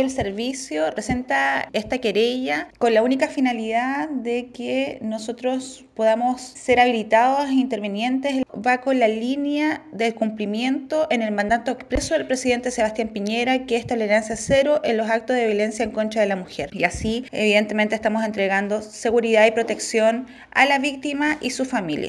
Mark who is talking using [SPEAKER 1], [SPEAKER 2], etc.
[SPEAKER 1] El servicio presenta esta querella con la única finalidad de que nosotros podamos ser habilitados e intervenientes. Va con la línea del cumplimiento en el mandato expreso del presidente Sebastián Piñera, que es tolerancia cero en los actos de violencia en contra de la mujer. Y así, evidentemente, estamos entregando seguridad y protección a la víctima y su familia.